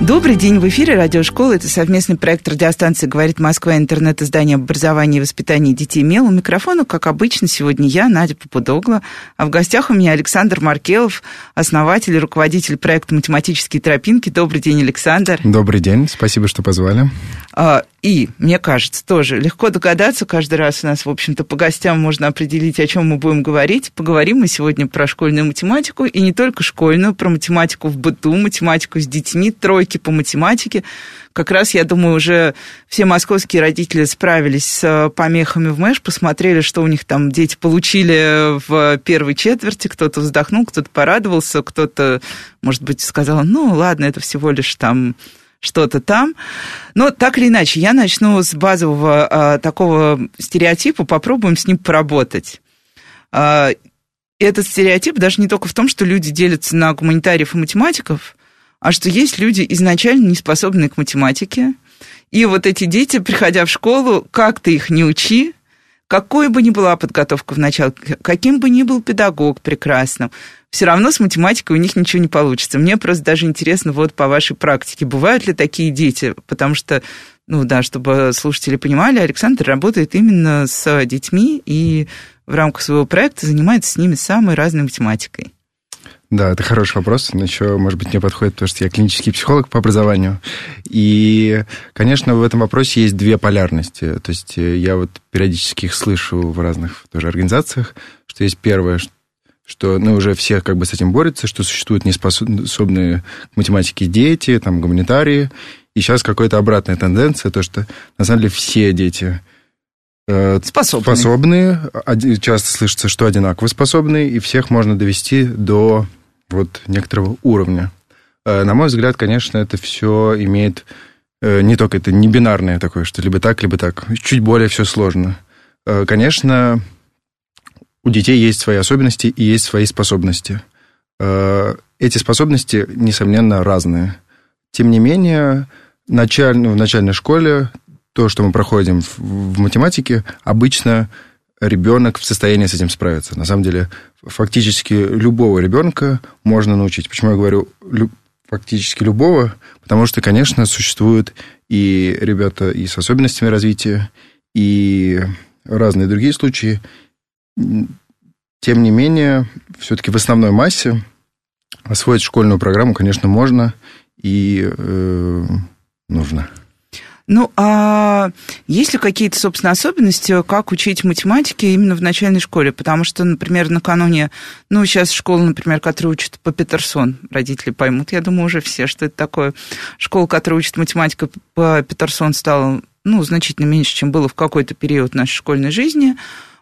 Добрый день, в эфире радиошкола. Это совместный проект радиостанции «Говорит Москва» интернет-издание об образовании и воспитании детей МЕЛ. У микрофона, как обычно, сегодня я, Надя Попудогла. А в гостях у меня Александр Маркелов, основатель и руководитель проекта «Математические тропинки». Добрый день, Александр. Добрый день, спасибо, что позвали. А, и, мне кажется, тоже легко догадаться, каждый раз у нас, в общем-то, по гостям можно определить, о чем мы будем говорить. Поговорим мы сегодня про школьную математику, и не только школьную, про математику в быту, математику с детьми, тройки по математике. Как раз, я думаю, уже все московские родители справились с э, помехами в МЭШ, посмотрели, что у них там дети получили в первой четверти, кто-то вздохнул, кто-то порадовался, кто-то, может быть, сказал, ну, ладно, это всего лишь там что-то там. Но так или иначе, я начну с базового а, такого стереотипа, попробуем с ним поработать. А, этот стереотип даже не только в том, что люди делятся на гуманитариев и математиков, а что есть люди изначально не способные к математике. И вот эти дети, приходя в школу, как ты их не учи, какой бы ни была подготовка в начале, каким бы ни был педагог прекрасным, все равно с математикой у них ничего не получится. Мне просто даже интересно вот по вашей практике, бывают ли такие дети? Потому что, ну да, чтобы слушатели понимали, Александр работает именно с детьми и в рамках своего проекта занимается с ними самой разной математикой. Да, это хороший вопрос. Он еще, может быть, не подходит, потому что я клинический психолог по образованию. И, конечно, в этом вопросе есть две полярности. То есть э, я вот периодически их слышу в разных тоже организациях, что есть первое, что ну, уже все как бы с этим борются, что существуют неспособные к математике дети, там, гуманитарии. И сейчас какая-то обратная тенденция, то, что на самом деле все дети э, способные. способные. Часто слышится, что одинаково способные, и всех можно довести до вот некоторого уровня. Э, на мой взгляд, конечно, это все имеет э, не только это не бинарное такое, что либо так, либо так. Чуть более все сложно. Э, конечно, у детей есть свои особенности и есть свои способности. Эти способности, несомненно, разные. Тем не менее, началь... в начальной школе то, что мы проходим в математике, обычно ребенок в состоянии с этим справиться. На самом деле, фактически любого ребенка можно научить. Почему я говорю фактически любого? Потому что, конечно, существуют и ребята и с особенностями развития, и разные другие случаи. Тем не менее, все-таки в основной массе освоить школьную программу, конечно, можно и э, нужно. Ну, а есть ли какие-то, собственно, особенности, как учить математике именно в начальной школе? Потому что, например, накануне, ну, сейчас школа, например, которая учит по Петерсон, родители поймут, я думаю, уже все, что это такое. Школа, которая учит математику по Петерсон, стала, ну, значительно меньше, чем было в какой-то период нашей школьной жизни.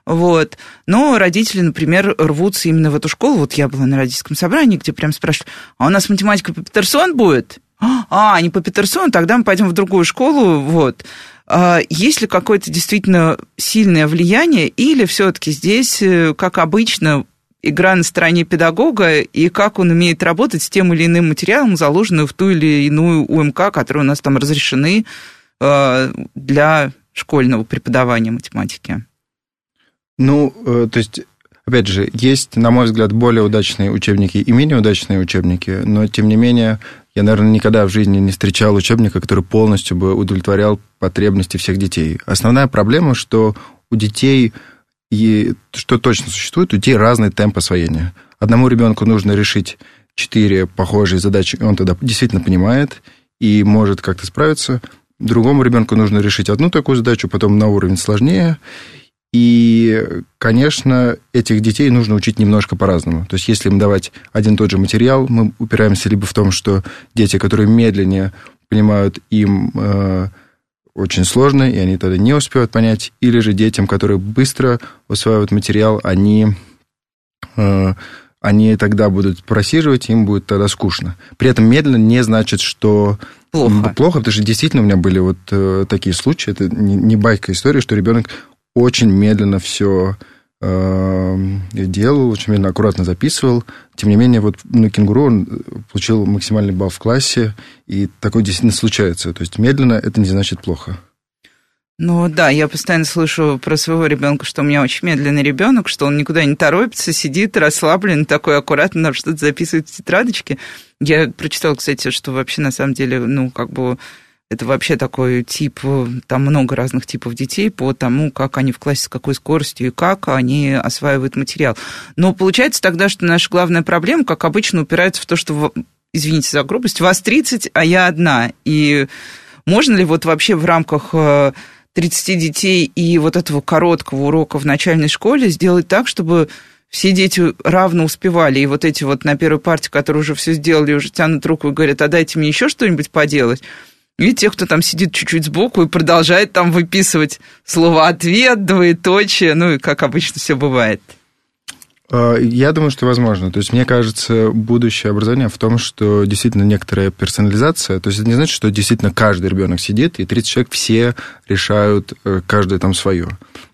Вот. Но родители, например, рвутся именно в эту школу. Вот я была на родительском собрании, где прям спрашивали, а у нас математика по Петерсон будет? А, не по Петерсону, тогда мы пойдем в другую школу, вот. А есть ли какое-то действительно сильное влияние, или все-таки здесь, э, как обычно, игра на стороне педагога, и как он умеет работать с тем или иным материалом, заложенным в ту или иную УМК, которые у нас там разрешены э, для школьного преподавания математики? Ну, э, то есть Опять же, есть, на мой взгляд, более удачные учебники и менее удачные учебники, но, тем не менее, я, наверное, никогда в жизни не встречал учебника, который полностью бы удовлетворял потребности всех детей. Основная проблема, что у детей, и что точно существует, у детей разный темп освоения. Одному ребенку нужно решить четыре похожие задачи, он тогда действительно понимает и может как-то справиться. Другому ребенку нужно решить одну такую задачу, потом на уровень сложнее. И, конечно, этих детей нужно учить немножко по-разному. То есть, если им давать один и тот же материал, мы упираемся либо в том, что дети, которые медленнее понимают, им э, очень сложно, и они тогда не успевают понять, или же детям, которые быстро усваивают материал, они, э, они тогда будут просиживать, им будет тогда скучно. При этом медленно не значит, что плохо. Плохо, потому что действительно у меня были вот э, такие случаи, это не, не байка история, что ребенок очень медленно все э, делал, очень медленно, аккуратно записывал. Тем не менее, вот на кенгуру он получил максимальный балл в классе, и такое действительно случается. То есть медленно это не значит плохо. Ну да, я постоянно слышу про своего ребенка, что у меня очень медленный ребенок, что он никуда не торопится, сидит расслаблен, такой аккуратно нам что-то записывает в тетрадочке. Я прочитала, кстати, что вообще на самом деле, ну, как бы это вообще такой тип, там много разных типов детей по тому, как они в классе, с какой скоростью и как они осваивают материал. Но получается тогда, что наша главная проблема, как обычно, упирается в то, что, извините за грубость, вас 30, а я одна. И можно ли вот вообще в рамках э, 30 детей и вот этого короткого урока в начальной школе сделать так, чтобы все дети равно успевали. И вот эти вот на первой партии, которые уже все сделали, уже тянут руку и говорят, а дайте мне еще что-нибудь поделать. И те, кто там сидит чуть-чуть сбоку и продолжает там выписывать слово «ответ», двоеточие, ну и как обычно все бывает. А, я думаю, что возможно. То есть, мне кажется, будущее образования в том, что действительно некоторая персонализация, то есть это не значит, что действительно каждый ребенок сидит, и 30 человек все решают э, каждое там свое.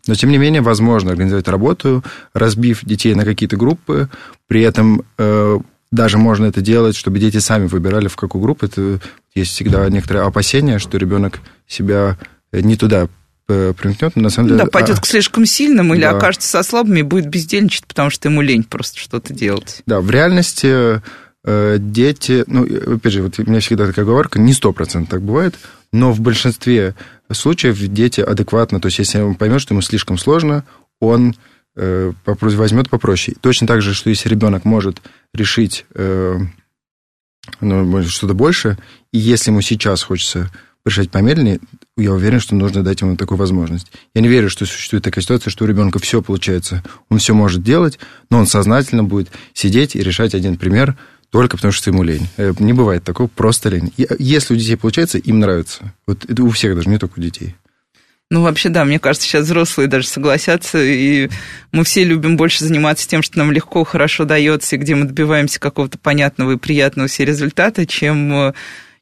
Но, тем не менее, возможно организовать работу, разбив детей на какие-то группы, при этом э, даже можно это делать, чтобы дети сами выбирали, в какую группу. Это есть всегда некоторое опасение, что ребенок себя не туда Э, примкнет, но на самом деле... Да, пойдет а... к слишком сильным или да. окажется со слабыми и будет бездельничать, потому что ему лень просто что-то делать. Да, в реальности э, дети, ну, опять же, вот у меня всегда такая оговорка, не сто процентов так бывает, но в большинстве случаев дети адекватно, то есть если он поймет, что ему слишком сложно, он э, возьмет попроще. Точно так же, что если ребенок может решить э, ну, что-то больше, и если ему сейчас хочется решать помедленнее, я уверен, что нужно дать ему такую возможность. Я не верю, что существует такая ситуация, что у ребенка все получается, он все может делать, но он сознательно будет сидеть и решать один пример только потому, что ему лень. Э, не бывает такого, просто лень. Если у детей получается, им нравится. Вот это у всех даже, не только у детей. Ну, вообще, да, мне кажется, сейчас взрослые даже согласятся, и мы все любим больше заниматься тем, что нам легко, хорошо дается, и где мы добиваемся какого-то понятного и приятного все результата, чем э,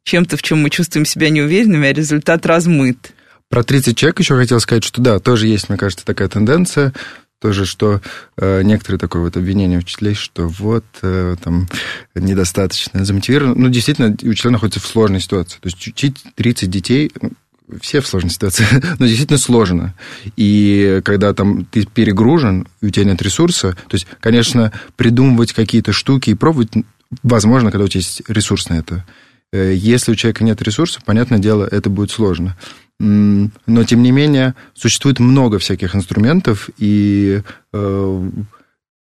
чем-то, в чем мы чувствуем себя неуверенными, а результат размыт. Про 30 человек еще хотел сказать, что да, тоже есть, мне кажется, такая тенденция, тоже, что э, некоторые такое вот обвинение учителей, что вот э, там недостаточно замотивировано. Ну, действительно, учителя находятся в сложной ситуации. То есть учить 30 детей, все в сложной ситуации, но действительно сложно. И когда там ты перегружен, у тебя нет ресурса, то есть, конечно, придумывать какие-то штуки и пробовать возможно, когда у тебя есть ресурс на это. Э, если у человека нет ресурсов, понятное дело, это будет сложно. Но, тем не менее, существует много всяких инструментов, и э,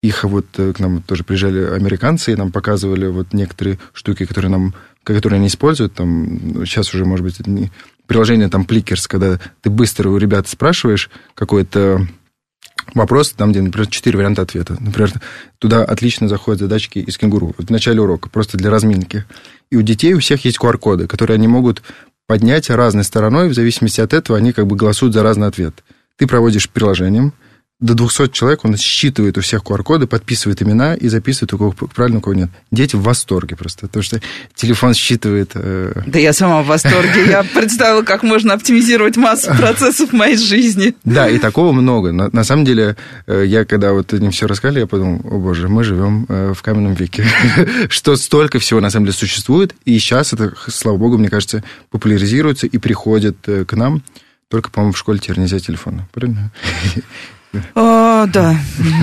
их вот э, к нам тоже приезжали американцы, и нам показывали вот некоторые штуки, которые нам которые они используют, там, сейчас уже, может быть, приложение там Plickers, когда ты быстро у ребят спрашиваешь какой-то вопрос, там, где, например, четыре варианта ответа. Например, туда отлично заходят задачки из кенгуру в начале урока, просто для разминки. И у детей у всех есть QR-коды, которые они могут поднять разной стороной, в зависимости от этого они как бы голосуют за разный ответ. Ты проводишь приложением, до 200 человек, он считывает у всех QR-коды, подписывает имена и записывает, у кого правильно, у кого нет. Дети в восторге просто, потому что телефон считывает... Э... Да я сама в восторге. Я представила, как можно оптимизировать массу процессов в моей жизни. Да, и такого много. На, на самом деле, э, я когда вот им все рассказали, я подумал, о боже, мы живем э, в каменном веке. Что столько всего на самом деле существует, и сейчас это, слава богу, мне кажется, популяризируется и приходит э, к нам. Только, по-моему, в школе теперь нельзя телефона. Правильно? О, да,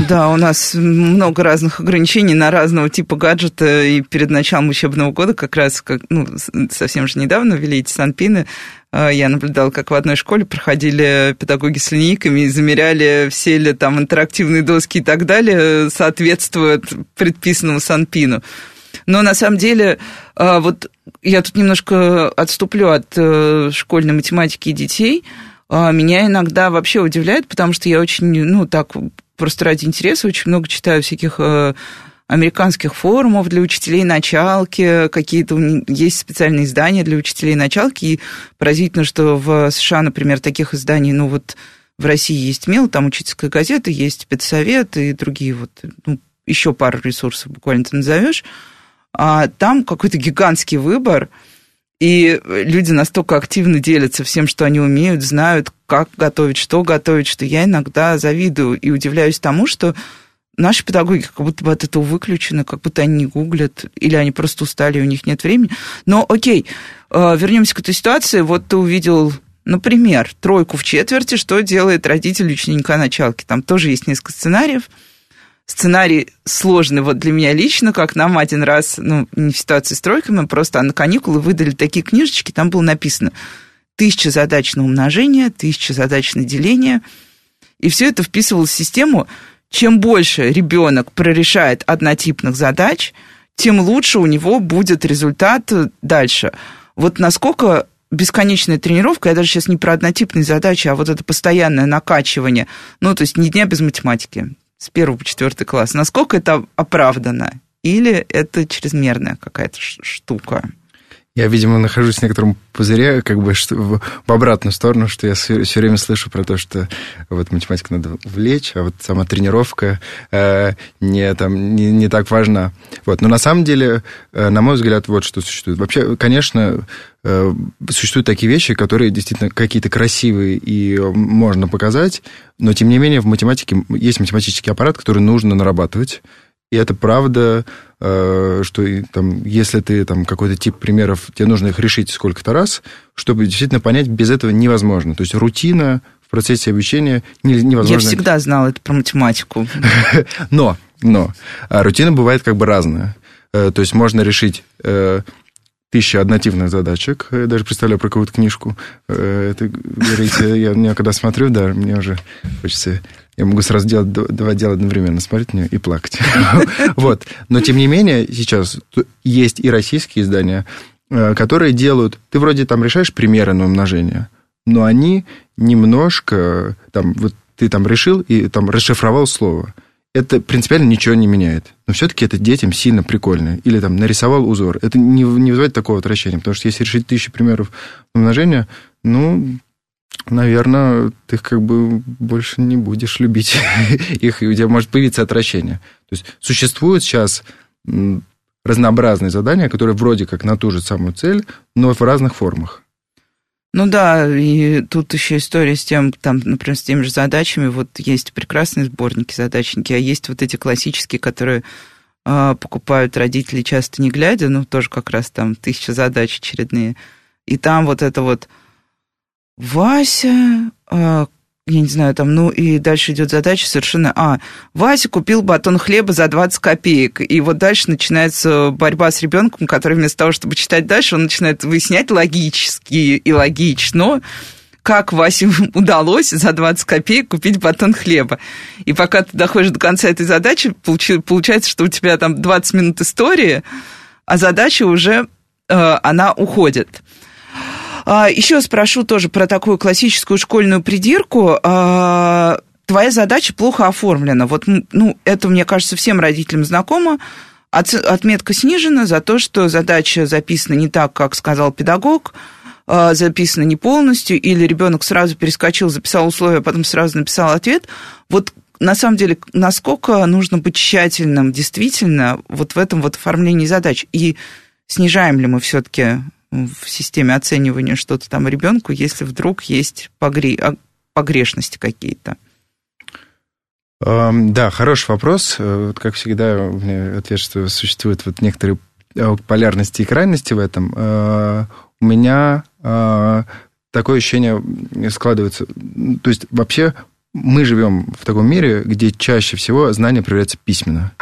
да, у нас много разных ограничений на разного типа гаджета, и перед началом учебного года как раз, как, ну, совсем же недавно ввели эти санпины, а, я наблюдала, как в одной школе проходили педагоги с линейками и замеряли, все ли там интерактивные доски и так далее соответствуют предписанному санпину. Но на самом деле, а, вот я тут немножко отступлю от э, школьной математики детей – а, меня иногда вообще удивляет, потому что я очень, ну, так, просто ради интереса очень много читаю всяких э, американских форумов для учителей началки, какие-то есть специальные издания для учителей началки, и поразительно, что в США, например, таких изданий, ну, вот в России есть МИЛ, там учительская газета, есть педсовет и другие вот, ну, еще пару ресурсов буквально ты назовешь, а там какой-то гигантский выбор – И люди настолько активно делятся всем, что они умеют, знают, как готовить, что готовить, что я иногда завидую и удивляюсь тому, что наши педагоги как будто бы от этого выключены, как будто они не гуглят, или они просто устали, у них нет времени. Но окей, э, вернемся к этой ситуации. Вот ты увидел, например, тройку в четверти, что делает родитель ученика началки. Там тоже есть несколько сценариев. Сценарий сложный вот для меня лично, как нам один раз, ну, не в ситуации с тройками, просто на каникулы выдали такие книжечки, там было написано тысяча задач на умножение, тысяча задач на деление, и все это вписывалось в систему, чем больше ребенок прорешает однотипных задач, тем лучше у него будет результат дальше. Вот насколько бесконечная тренировка, я даже сейчас не про однотипные задачи, а вот это постоянное накачивание, ну, то есть ни дня без математики, с первого по четвертый класс, насколько это оправдано? Или это чрезмерная какая-то штука? Я, видимо, нахожусь в некотором пузыре, как бы что, в, в обратную сторону, что я все, все время слышу про то, что вот математику надо влечь, а вот сама тренировка э, не, там, не, не так важна. Вот. Но на самом деле, э, на мой взгляд, вот что существует. Вообще, конечно, э, существуют такие вещи, которые действительно какие-то красивые и можно показать, но тем не менее в математике есть математический аппарат, который нужно нарабатывать. И это правда, что там, если ты там какой-то тип примеров, тебе нужно их решить сколько-то раз, чтобы действительно понять, без этого невозможно. То есть рутина в процессе обучения невозможно. Я всегда знала это про математику. Но, но, а рутина бывает как бы разная. Э, то есть можно решить э, тысяча однотипных задачек. Я даже представляю про какую-то книжку. Это, говорите, я, я когда смотрю, да, мне уже хочется я могу сразу делать два дела одновременно, смотреть на нее и плакать. Вот. Но, тем не менее, сейчас есть и российские издания, э, которые делают... Ты вроде там решаешь примеры на умножение, но они немножко... Там, вот ты там решил и там расшифровал слово. Это принципиально ничего не меняет. Но все-таки это детям сильно прикольно. Или там нарисовал узор. Это не, не вызывает такого отвращения. Потому что если решить тысячу примеров умножения, ну, наверное, ты как бы больше не будешь любить их, и у тебя может появиться отвращение. То есть существуют сейчас разнообразные задания, которые вроде как на ту же самую цель, но в разных формах. Ну да, и тут еще история с тем, там, например, с теми же задачами. Вот есть прекрасные сборники, задачники, а есть вот эти классические, которые э, покупают родители часто не глядя, ну тоже как раз там тысяча задач очередные. И там вот это вот Вася, э, я не знаю, там, ну, и дальше идет задача совершенно... А, Вася купил батон хлеба за 20 копеек. И вот дальше начинается борьба с ребенком, который вместо того, чтобы читать дальше, он начинает выяснять логически и логично, как Васе удалось за 20 копеек купить батон хлеба. И пока ты доходишь до конца этой задачи, получается, что у тебя там 20 минут истории, а задача уже, э, она уходит. А, Еще спрошу тоже про такую классическую школьную придирку. А, твоя задача плохо оформлена. Вот, ну, это, мне кажется, всем родителям знакомо. Отметка снижена за то, что задача записана не так, как сказал педагог, а, записана не полностью, или ребенок сразу перескочил, записал условия, а потом сразу написал ответ. Вот на самом деле, насколько нужно быть тщательным действительно вот в этом вот оформлении задач? И снижаем ли мы все-таки в системе оценивания что-то там ребенку, если вдруг есть погре... А, погрешности какие-то? Да, хороший вопрос. Э, как всегда, у меня ответ, что существуют вот некоторые э, полярности и крайности в этом. Э, у меня такое ощущение складывается. То есть, вообще, мы живем в таком мире, где чаще всего знания проверяются письменно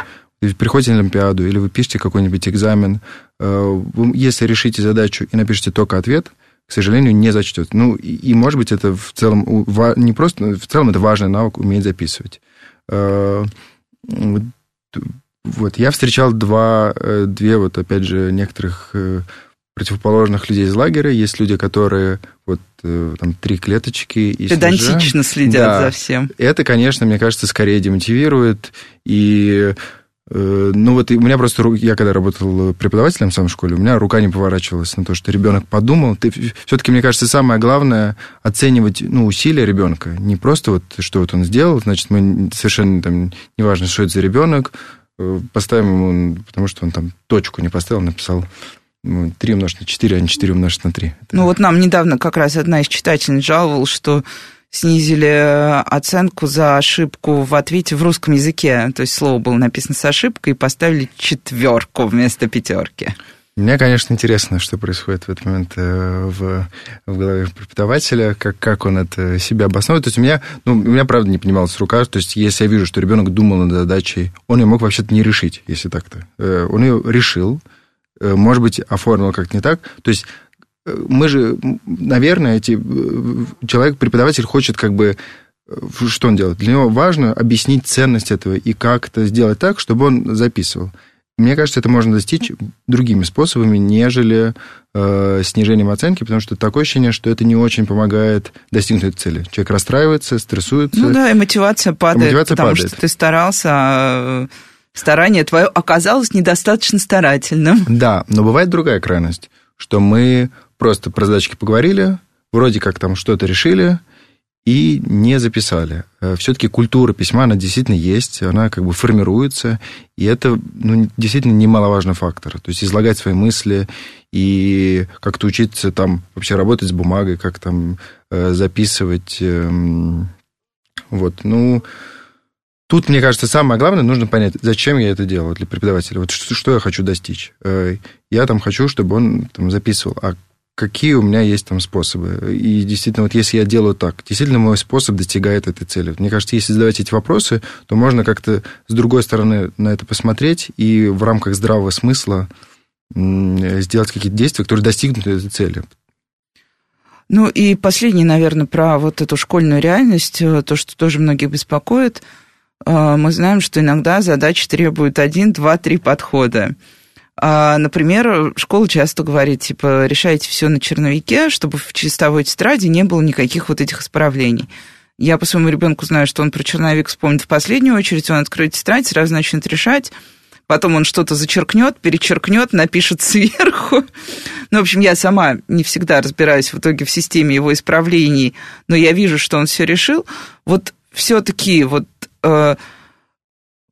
приходите на Олимпиаду, или вы пишете какой-нибудь экзамен, э, если решите задачу и напишите только ответ, к сожалению, не зачтет. Ну, и, и, может быть, это в целом не просто, в целом это важный навык уметь записывать. Э, вот, я встречал два, э, две, вот, опять же, некоторых противоположных людей из лагеря. Есть люди, которые вот там три клеточки и Педантично снежа. следят да. за всем. Это, конечно, мне кажется, скорее демотивирует. И ну вот у меня просто, я когда работал преподавателем в самой школе, у меня рука не поворачивалась на то, что ребенок подумал. Ты, все-таки, мне кажется, самое главное оценивать ну, усилия ребенка. Не просто вот, что вот он сделал, значит, мы совершенно там, неважно, что это за ребенок, э, поставим ему, потому что он там точку не поставил, написал ну, 3 умножить на 4, а не 4 умножить на 3. Ну вот нам недавно как раз одна из читательниц жаловалась, что снизили оценку за ошибку в ответе в русском языке. То есть слово было написано с ошибкой и поставили четверку вместо пятерки. Мне, конечно, интересно, что происходит в этот момент э, в, в голове преподавателя, как, как он это себя обосновывает. То есть у меня, ну, у меня, правда, не понималась рука. То есть если я вижу, что ребенок думал над задачей, он ее мог вообще-то не решить, если так-то. Э, он ее решил, э, может быть, оформил как-то не так. То есть мы же, наверное, эти, человек, преподаватель хочет как бы что он делает? Для него важно объяснить ценность этого и как это сделать так, чтобы он записывал. Мне кажется, это можно достичь другими способами, нежели э, снижением оценки, потому что такое ощущение, что это не очень помогает достигнуть этой цели. Человек расстраивается, стрессуется. Ну да, и мотивация падает, мотивация потому падает. что ты старался, а старание твое оказалось недостаточно старательным. Да, но бывает другая крайность, что мы просто про задачки поговорили, вроде как там что-то решили, и не записали. Э, Все-таки культура письма, она действительно есть, она как бы формируется, и это ну, действительно немаловажный фактор. То есть излагать свои мысли и как-то учиться там вообще работать с бумагой, как там э, записывать. Эм, вот, ну, Тут, мне кажется, самое главное, нужно понять, зачем я это делаю для преподавателя. Вот что, что я хочу достичь. Э, я там хочу, чтобы он там, записывал. А какие у меня есть там способы. И действительно, вот если я делаю так, действительно мой способ достигает этой цели. Мне кажется, если задавать эти вопросы, то можно как-то с другой стороны на это посмотреть и в рамках здравого смысла сделать какие-то действия, которые достигнут этой цели. Ну и последний, наверное, про вот эту школьную реальность, э, то, что тоже многих беспокоит. Э, мы знаем, что иногда задачи требуют один, два, три подхода. А, например, школа часто говорит, типа, решайте все на черновике, чтобы в чистовой тетради не было никаких вот этих исправлений. Я по своему ребенку знаю, что он про черновик вспомнит в последнюю очередь, он откроет тетрадь, сразу начнет решать, потом он что-то зачеркнет, перечеркнет, напишет сверху. Ну, в общем, я сама не всегда разбираюсь в итоге в системе его исправлений, но я вижу, что он все решил. Вот все-таки вот э,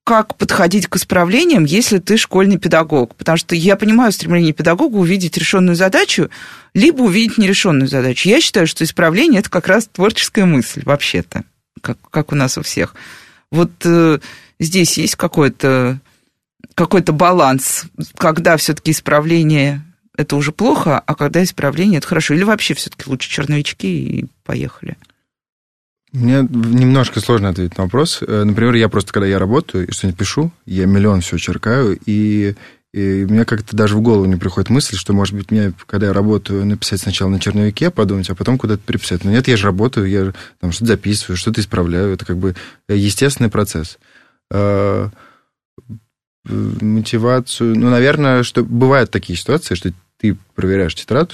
как подходить к исправлениям, если ты школьный педагог. Потому что я понимаю стремление педагога увидеть решенную задачу, либо увидеть нерешенную задачу. Я считаю, что исправление это как раз творческая мысль, вообще-то, как, как у нас у всех. Вот э, здесь есть какой-то какой-то баланс, когда все-таки исправление это уже плохо, а когда исправление это хорошо. Или вообще все-таки лучше черновички и поехали. Мне немножко сложно ответить на вопрос. Э, например, я просто, когда я работаю и что-нибудь пишу, я миллион все черкаю, и, и мне как-то даже в голову не приходит мысль, что, может быть, мне, когда я работаю, написать сначала на черновике, подумать, а потом куда-то переписать. Но нет, я же работаю, я там что-то записываю, что-то исправляю. Это как бы естественный процесс. Э, мотивацию... Ну, наверное, что бывают такие ситуации, что ты проверяешь тетрадь,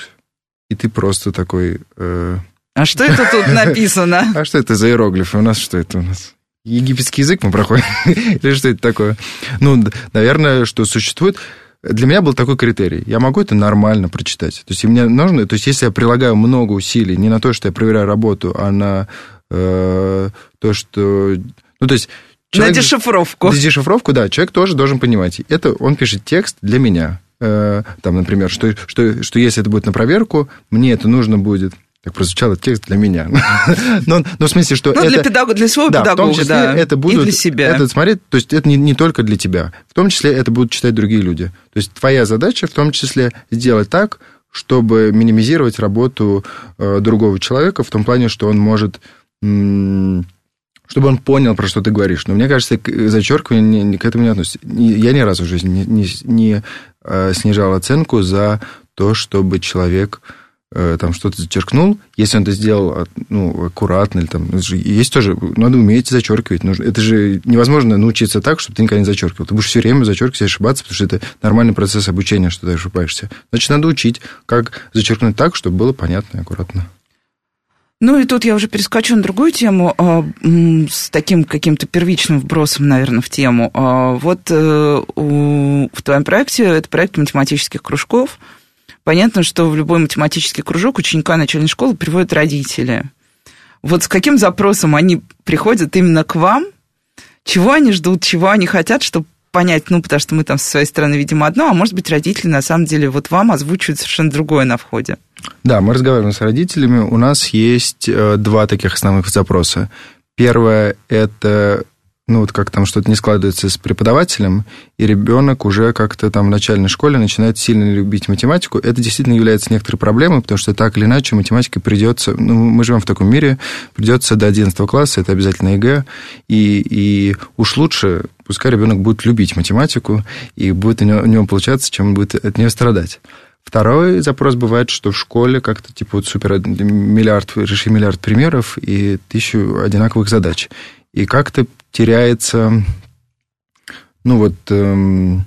и ты просто такой... Э, а что это тут написано? А что это за иероглифы? У нас что это у нас? Египетский язык мы проходим? Или что это такое? Ну, наверное, что существует... Для меня был такой критерий. Я могу это нормально прочитать. То есть, мне нужно... То есть, если я прилагаю много усилий не на то, что я проверяю работу, а на э, то, что... Ну, то есть... Человек, на дешифровку. На дешифровку, да. Человек тоже должен понимать. Это он пишет текст для меня. Э, там, например, что, что, что если это будет на проверку, мне это нужно будет как прозвучал этот текст для меня. но, но в смысле, что ну, это... для, педагога, для своего да, педагога, в том числе да, это будут, и для себя. Это смотреть, то есть это не, не только для тебя, в том числе это будут читать другие люди. То есть твоя задача в том числе сделать так, чтобы минимизировать работу э, другого человека в том плане, что он может... М- чтобы он понял, про что ты говоришь. Но мне кажется, зачеркивание к этому не относится. Я ни разу в жизни не, не, не э, снижал оценку за то, чтобы человек там что-то зачеркнул, если он это сделал ну, аккуратно, или там, есть тоже, надо уметь зачеркивать. Нужно, это же невозможно научиться так, чтобы ты никогда не зачеркивал. Ты будешь все время зачеркивать и ошибаться, потому что это нормальный процесс обучения, что ты ошибаешься. Значит, надо учить, как зачеркнуть так, чтобы было понятно и аккуратно. Ну и тут я уже перескочу на другую тему а, с таким каким-то первичным вбросом, наверное, в тему. А, вот э, в твоем проекте, это проект математических кружков – Понятно, что в любой математический кружок ученика начальной школы приводят родители. Вот с каким запросом они приходят именно к вам? Чего они ждут, чего они хотят, чтобы понять, ну, потому что мы там со своей стороны видим одно, а может быть, родители на самом деле вот вам озвучивают совершенно другое на входе. Да, мы разговариваем с родителями. У нас есть э, два таких основных запроса. Первое – это ну вот как там что-то не складывается с преподавателем, и ребенок уже как-то там в начальной школе начинает сильно любить математику, это действительно является некоторой проблемой, потому что так или иначе математика придется, ну, мы живем в таком мире, придется до 11 класса, это обязательно ЕГЭ, и, и уж лучше, пускай ребенок будет любить математику, и будет у него, у него получаться, чем будет от нее страдать. Второй запрос бывает, что в школе как-то типа вот супер миллиард, реши миллиард примеров и тысячу одинаковых задач. И как-то теряется, ну вот, эм,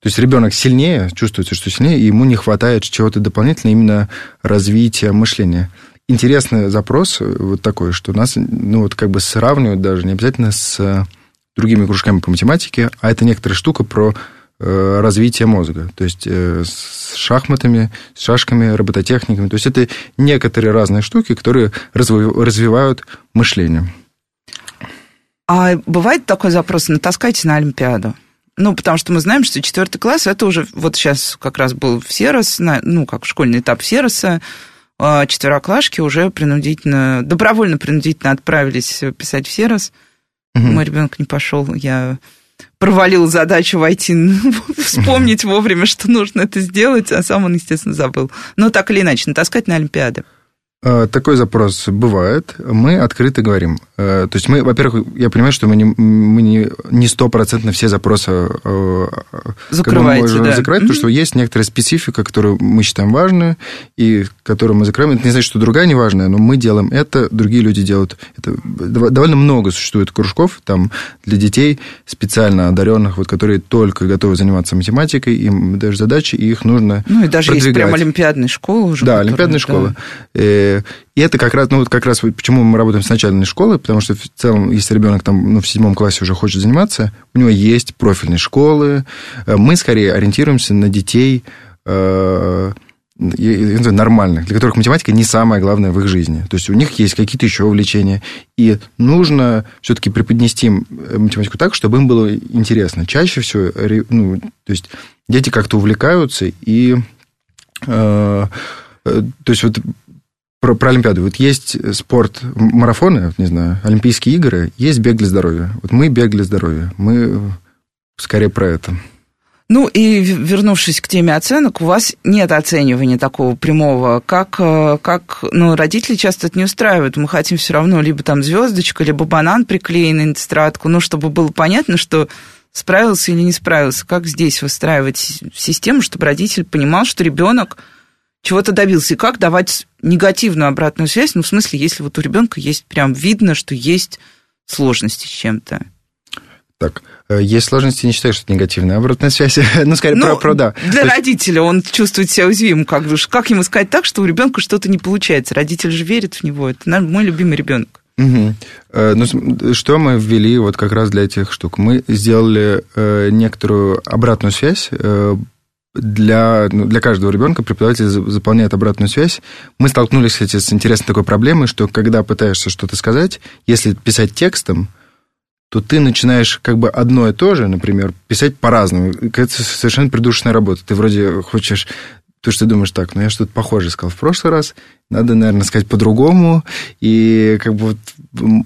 то есть ребенок сильнее, чувствуется, что сильнее, и ему не хватает чего-то дополнительного, именно развития мышления. Интересный запрос вот такой, что нас, ну вот как бы сравнивают даже не обязательно с другими кружками по математике, а это некоторая штука про э, развитие мозга. То есть э, с шахматами, с шашками, робототехниками. То есть это некоторые разные штуки, которые развивают мышление. А бывает такой запрос, натаскайте на Олимпиаду? Ну, потому что мы знаем, что четвертый класс, это уже вот сейчас как раз был в Серос, ну, как школьный этап Сероса, а четвероклашки уже принудительно, добровольно-принудительно отправились писать в Серос. Угу. Мой ребенок не пошел, я провалил задачу войти, вспомнить вовремя, что нужно это сделать, а сам он, естественно, забыл. Но так или иначе, натаскать на Олимпиады. Э, такой запрос бывает. Мы открыто говорим. Э, то есть мы, во-первых, я понимаю, что мы не, мы не стопроцентно все запросы э, Закрываете, можем да. mm-hmm. потому что есть некоторая специфика, которую мы считаем важной, и которую мы закрываем. Это не значит, что другая не важная, но мы делаем это, другие люди делают это. Довольно много существует кружков там для детей специально одаренных, вот, которые только готовы заниматься математикой, им даже задачи, и их нужно Ну, и даже продвигать. есть прям олимпиадные школы уже. Да, олимпиадные да. школы. И это как раз, ну, вот как раз почему мы работаем с начальной школы, потому что в целом, если ребенок там, ну, в седьмом классе уже хочет заниматься, у него есть профильные школы. Э, мы скорее ориентируемся на детей э, нормальных, для которых математика не самое главное в их жизни. То есть у них есть какие-то еще увлечения. И нужно все-таки преподнести э, математику так, чтобы им было интересно. Чаще всего, ну, то есть дети как-то увлекаются и... Э, то есть вот про, про Олимпиаду. Вот есть спорт, марафоны, не знаю, Олимпийские игры, есть бег для здоровья. Вот мы бег для здоровья. Мы скорее про это. Ну и вернувшись к теме оценок, у вас нет оценивания такого прямого, как, э, как ну, родители часто это не устраивают. Мы хотим все равно либо там звездочка, либо банан приклеенный на тетрадку, ну, чтобы было понятно, что справился или не справился. Как здесь выстраивать систему, чтобы родитель понимал, что ребенок чего-то добился. И как давать негативную обратную связь, ну, в смысле, если вот у ребенка есть прям видно, что есть сложности с чем-то. Так, э, есть сложности, не считаю, что это негативная обратная связь. ну, скорее, ну, про, про да. Для есть... родителя он чувствует себя уязвимым. Как, как ему сказать так, что у ребенка что-то не получается? Родитель же верит в него. Это мой любимый ребенок. Угу. Ну, что мы ввели вот как раз для этих штук? Мы сделали э, некоторую обратную связь для, ну, для каждого ребенка преподаватель заполняет обратную связь. Мы столкнулись, кстати, с интересной такой проблемой, что когда пытаешься что-то сказать, если писать текстом, то ты начинаешь как бы одно и то же, например, писать по-разному. Это совершенно придушенная работа. Ты вроде хочешь то, что ты думаешь, так, ну я что-то похожее сказал в прошлый раз, надо, наверное, сказать по-другому. И как бы вот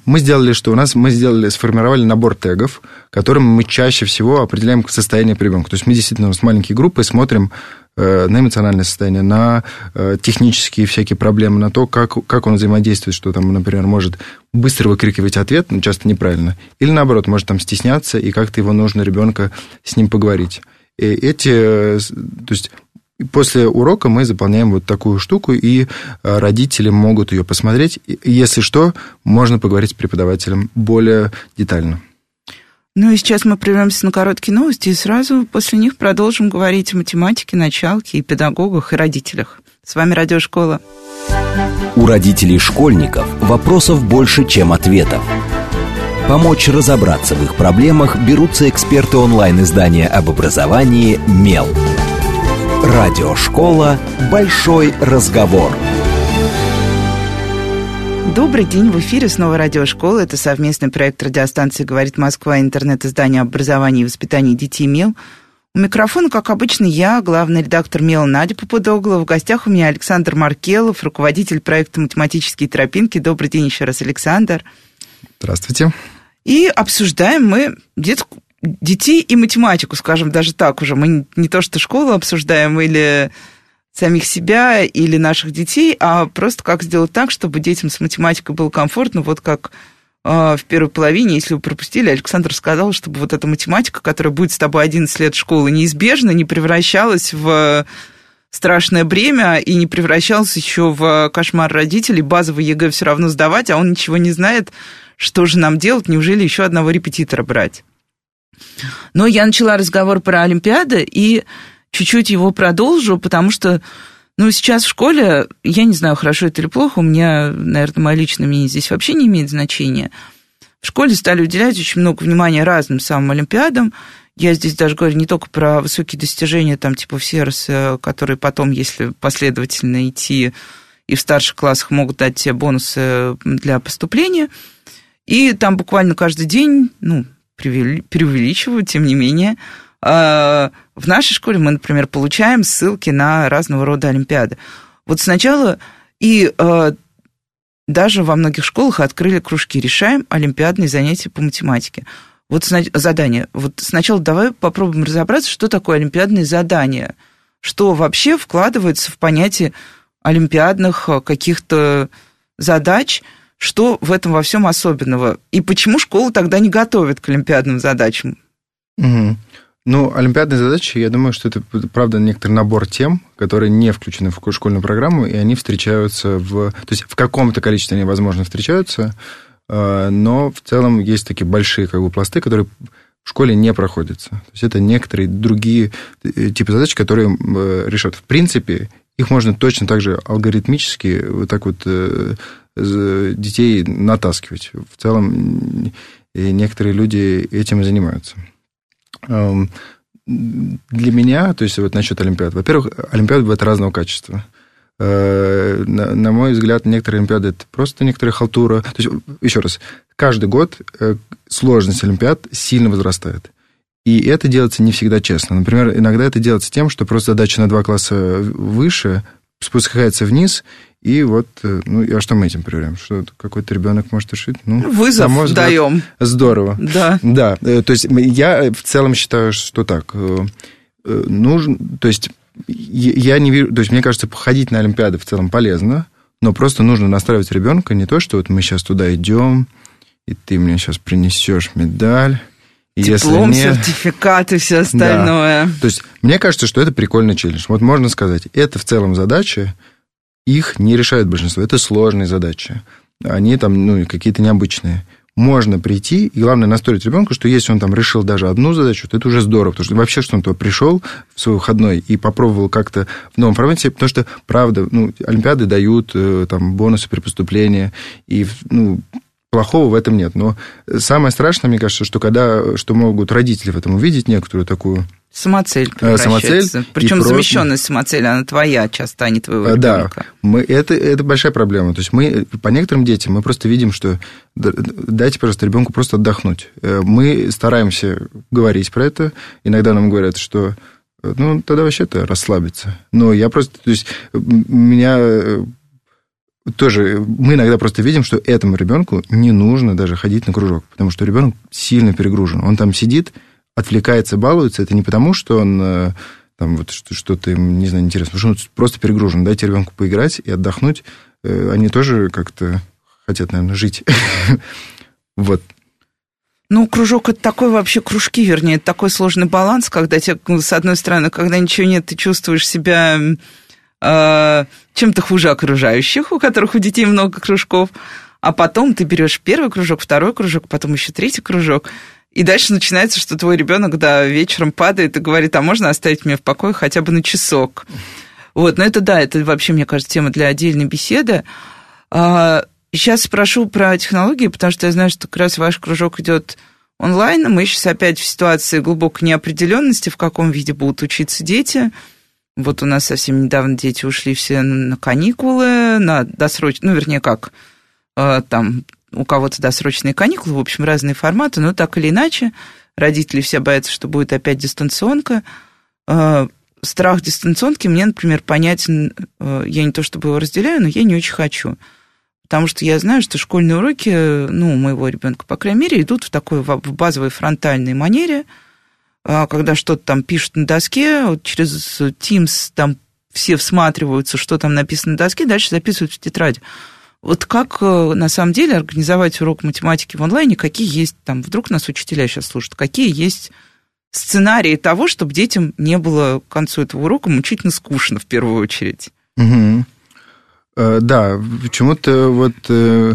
мы сделали, что у нас мы сделали, сформировали набор тегов, которым мы чаще всего определяем состояние ребенка. То есть мы действительно с маленькой группой смотрим э, на эмоциональное состояние, на э, технические всякие проблемы, на то, как, как он взаимодействует, что там, например, может быстро выкрикивать ответ, но часто неправильно. Или наоборот, может там стесняться, и как-то его нужно ребенка с ним поговорить. И эти, э, то есть После урока мы заполняем вот такую штуку, и э, родители могут ее посмотреть. Если что, можно поговорить с преподавателем более детально. Ну и сейчас мы прервемся на короткие новости, и сразу после них продолжим говорить о математике, началке, и педагогах, и родителях. С вами Радиошкола. У родителей школьников вопросов больше, чем ответов. Помочь разобраться в их проблемах берутся эксперты онлайн-издания об образовании «Мел». Радиошкола «Большой разговор». Добрый день, в эфире снова радиошкола. Это совместный проект радиостанции «Говорит Москва» интернет-издание образования и воспитания детей МЕЛ. У микрофона, как обычно, я, главный редактор МЕЛ Надя Попудогла. В гостях у меня Александр Маркелов, руководитель проекта «Математические тропинки». Добрый день еще раз, Александр. Здравствуйте. И обсуждаем мы детскую, детей и математику, скажем даже так уже. Мы не то что школу обсуждаем или самих себя или наших детей, а просто как сделать так, чтобы детям с математикой было комфортно, вот как э, в первой половине, если вы пропустили, Александр сказал, чтобы вот эта математика, которая будет с тобой 11 лет школы, неизбежно не превращалась в страшное бремя и не превращалась еще в кошмар родителей. Базовый ЕГЭ все равно сдавать, а он ничего не знает, что же нам делать, неужели еще одного репетитора брать? Но я начала разговор про Олимпиады, и чуть-чуть его продолжу, потому что, ну, сейчас в школе, я не знаю, хорошо это или плохо, у меня, наверное, мое личное мнение здесь вообще не имеет значения. В школе стали уделять очень много внимания разным самым Олимпиадам. Я здесь даже говорю не только про высокие достижения, там, типа в СЕРС, которые потом, если последовательно идти и в старших классах могут дать тебе бонусы для поступления. И там буквально каждый день, ну, преувеличиваю, тем не менее, а, в нашей школе мы, например, получаем ссылки на разного рода олимпиады. Вот сначала и а, даже во многих школах открыли кружки «Решаем олимпиадные занятия по математике». Вот задание. Вот сначала давай попробуем разобраться, что такое олимпиадные задания. Что вообще вкладывается в понятие олимпиадных а, каких-то задач, что в этом во всем особенного? И почему школу тогда не готовят к олимпиадным задачам? Угу. Ну, олимпиадные задачи, я думаю, что это, правда, некоторый набор тем, которые не включены в школьную программу, и они встречаются в... То есть в каком-то количестве они, возможно, встречаются, э, но в целом есть такие большие как бы, пласты, которые в школе не проходятся. То есть это некоторые другие э, типы задач, которые э, решат. В принципе, их можно точно так же алгоритмически вот так вот детей натаскивать. В целом некоторые люди этим и занимаются. Эм, для меня, то есть вот насчет Олимпиад, во-первых, Олимпиады бывают разного качества. Э, на, на мой взгляд, некоторые Олимпиады это просто некоторая халтура. То есть, еще раз, каждый год э, сложность Олимпиад сильно возрастает. И это делается не всегда честно. Например, иногда это делается тем, что просто задача на два класса выше спускается вниз, и вот, э, ну, а что мы этим проверяем? Что какой-то ребенок может решить? Ну, Вызов взгляд, даем. Здорово. Да. Да, э, то есть я в целом считаю, что так. Э, нужно, то есть я не вижу, то есть мне кажется, походить на Олимпиады в целом полезно, но просто нужно настраивать ребенка не то, что вот мы сейчас туда идем, и ты мне сейчас принесешь медаль. Диплом, Если не... сертификат и все остальное. Да. То есть мне кажется, что это прикольный челлендж. Вот можно сказать, это в целом задача, их не решает большинство. Это сложные задачи. Они там, ну, какие-то необычные. Можно прийти, и главное настроить ребенка, что если он там решил даже одну задачу, то это уже здорово, потому что вообще, что он туда пришел в свой выходной и попробовал как-то в новом формате, потому что, правда, ну, Олимпиады дают э, там бонусы при поступлении, и, ну, плохого в этом нет. Но самое страшное, мне кажется, что когда, что могут родители в этом увидеть некоторую такую Самоцель э, Самоцель. Причем просто... замещенная самоцель, она твоя часто, а не твоего э, ребенка. Да, мы, это, это большая проблема. То есть мы по некоторым детям мы просто видим, что дайте, пожалуйста, ребенку просто отдохнуть. Э, мы стараемся говорить про это. Иногда нам говорят, что ну, тогда вообще-то расслабиться. Но я просто, то есть, меня тоже мы иногда просто видим, что этому ребенку не нужно даже ходить на кружок, потому что ребенок сильно перегружен. Он там сидит, отвлекается, балуется, это не потому, что он э, там вот что-то не знаю, интересно, потому что он просто перегружен. Дайте ребенку поиграть и отдохнуть. Э, они тоже как-то хотят, наверное, жить. Вот. Ну, кружок это такой вообще кружки, вернее, это такой сложный баланс, когда тебе, с одной стороны, когда ничего нет, ты чувствуешь себя чем-то хуже окружающих, у которых у детей много кружков, а потом ты берешь первый кружок, второй кружок, потом еще третий кружок, и дальше начинается, что твой ребенок, да, вечером падает и говорит, а можно оставить меня в покое хотя бы на часок? Вот, но это да, это вообще, мне кажется, тема для отдельной беседы. Сейчас а, спрошу про технологии, потому что я знаю, что как раз ваш кружок идет онлайн. Мы сейчас опять в ситуации глубокой неопределенности, в каком виде будут учиться дети. Вот у нас совсем недавно дети ушли все на каникулы, на досрочные, ну, вернее, как, э, там у кого-то досрочные каникулы, в общем, разные форматы, но так или иначе, родители все боятся, что будет опять дистанционка. Э, страх дистанционки мне, например, понятен, э, я не то чтобы его разделяю, но я не очень хочу. Потому что я знаю, что школьные уроки, ну, моего ребенка, по крайней мере, идут в такой в базовой фронтальной манере, когда что-то там пишут на доске, вот через Teams там все всматриваются, что там написано на доске, дальше записывают в тетрадь. Вот как э, на самом деле организовать урок математики в онлайне, какие есть там, вдруг нас учителя сейчас слушают, какие есть сценарии того, чтобы детям не было к концу этого урока мучительно скучно в первую очередь. Угу. Да, почему-то вот э,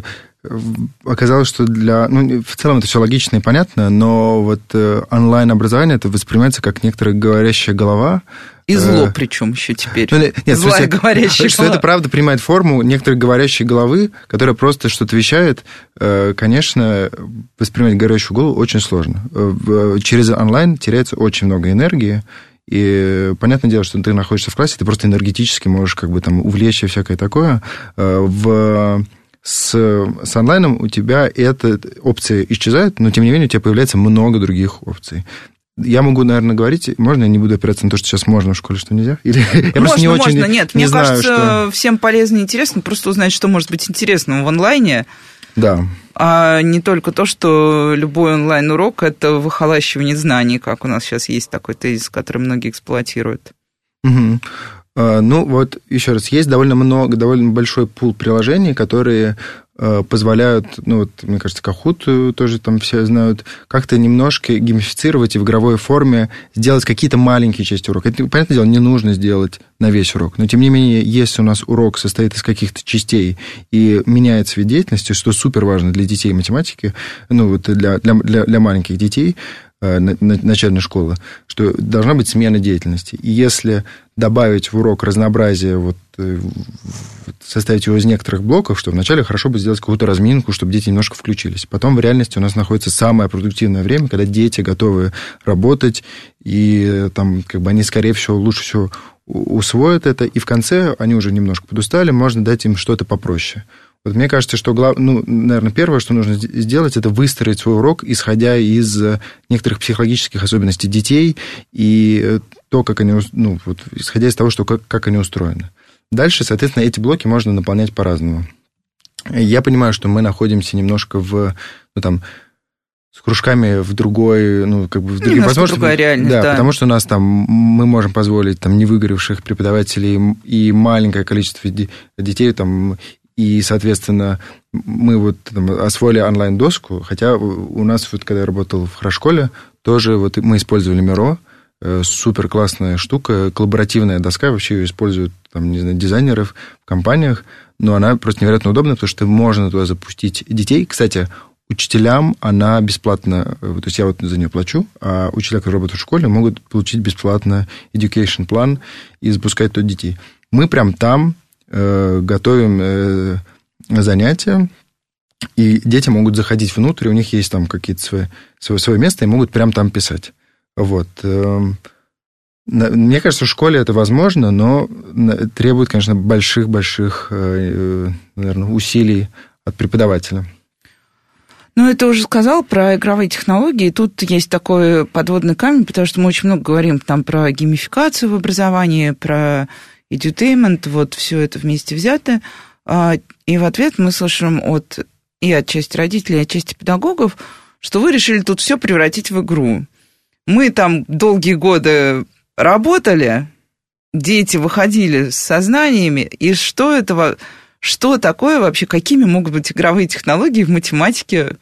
оказалось, что для... Ну, в целом это все логично и понятно, но вот э, онлайн-образование это воспринимается как некоторая говорящая голова. И зло э, причем еще теперь. Ну, нет, Злая смысле, говорящая что голова. это правда принимает форму некоторой говорящей головы, которая просто что-то вещает. Э, конечно, воспринимать говорящую голову очень сложно. Через онлайн теряется очень много энергии, и понятное дело, что ты находишься в классе, ты просто энергетически можешь как бы там увлечься всякое такое. В с, с онлайном у тебя эта опция исчезает, но тем не менее у тебя появляется много других опций. Я могу, наверное, говорить, можно я не буду опираться на то, что сейчас можно в школе, что нельзя? Или я можно, не можно, очень нет. Не мне знаю, кажется, что... всем полезно и интересно просто узнать, что может быть интересным в онлайне. Да. А не только то, что любой онлайн-урок – это выхолащивание знаний, как у нас сейчас есть такой тезис, который многие эксплуатируют. Угу. А, ну, вот еще раз, есть довольно много, довольно большой пул приложений, которые а, позволяют, ну, вот, мне кажется, Кахут тоже там все знают, как-то немножко геймифицировать и в игровой форме сделать какие-то маленькие части урока. Это, понятное дело, не нужно сделать на весь урок, но, тем не менее, если у нас урок состоит из каких-то частей и меняется вид деятельности, что супер важно для детей математики, ну, вот для, для, для, для маленьких детей, Э, начальной школы, что должна быть смена деятельности. И если добавить в урок разнообразие, вот, э, составить его из некоторых блоков, что вначале хорошо бы сделать какую-то разминку, чтобы дети немножко включились. Потом в реальности у нас находится самое продуктивное время, когда дети готовы работать, и э, там, как бы они, скорее всего, лучше всего усвоят это, и в конце они уже немножко подустали, можно дать им что-то попроще. Вот мне кажется, что, глав... ну, наверное, первое, что нужно сделать, это выстроить свой урок, исходя из э, некоторых психологических особенностей детей и э, то, как они, ну, вот, исходя из того, что, как, как они устроены. Дальше, соответственно, эти блоки можно наполнять по-разному. Я понимаю, что мы находимся немножко в, ну, там, с кружками в другой, ну, как бы в других возможностях. другая реальность, да, да, потому что у нас там, мы можем позволить там невыгоревших преподавателей и маленькое количество детей там и, соответственно, мы вот там, освоили онлайн-доску, хотя у нас, вот когда я работал в Хорошколе, тоже вот мы использовали Миро, э, супер классная штука, коллаборативная доска, вообще ее используют там, не знаю, дизайнеров в компаниях, но она просто невероятно удобна, потому что можно туда запустить детей. Кстати, учителям она бесплатно, э, то есть я вот за нее плачу, а учителя, которые работают в школе, могут получить бесплатно education план и запускать туда детей. Мы прям там готовим э, занятия, и дети могут заходить внутрь, у них есть там какие-то свои, свое, свое место, и могут прям там писать. Вот. Эм, мне кажется, в школе это возможно, но требует, конечно, больших-больших, э, наверное, усилий от преподавателя. Ну, это уже сказал про игровые технологии. Тут есть такой подводный камень, потому что мы очень много говорим там про геймификацию в образовании, про edutainment, вот все это вместе взято. А, и в ответ мы слышим от и от части родителей, и от части педагогов, что вы решили тут все превратить в игру. Мы там долгие годы работали, дети выходили с сознаниями, и что этого, что такое вообще, какими могут быть игровые технологии в математике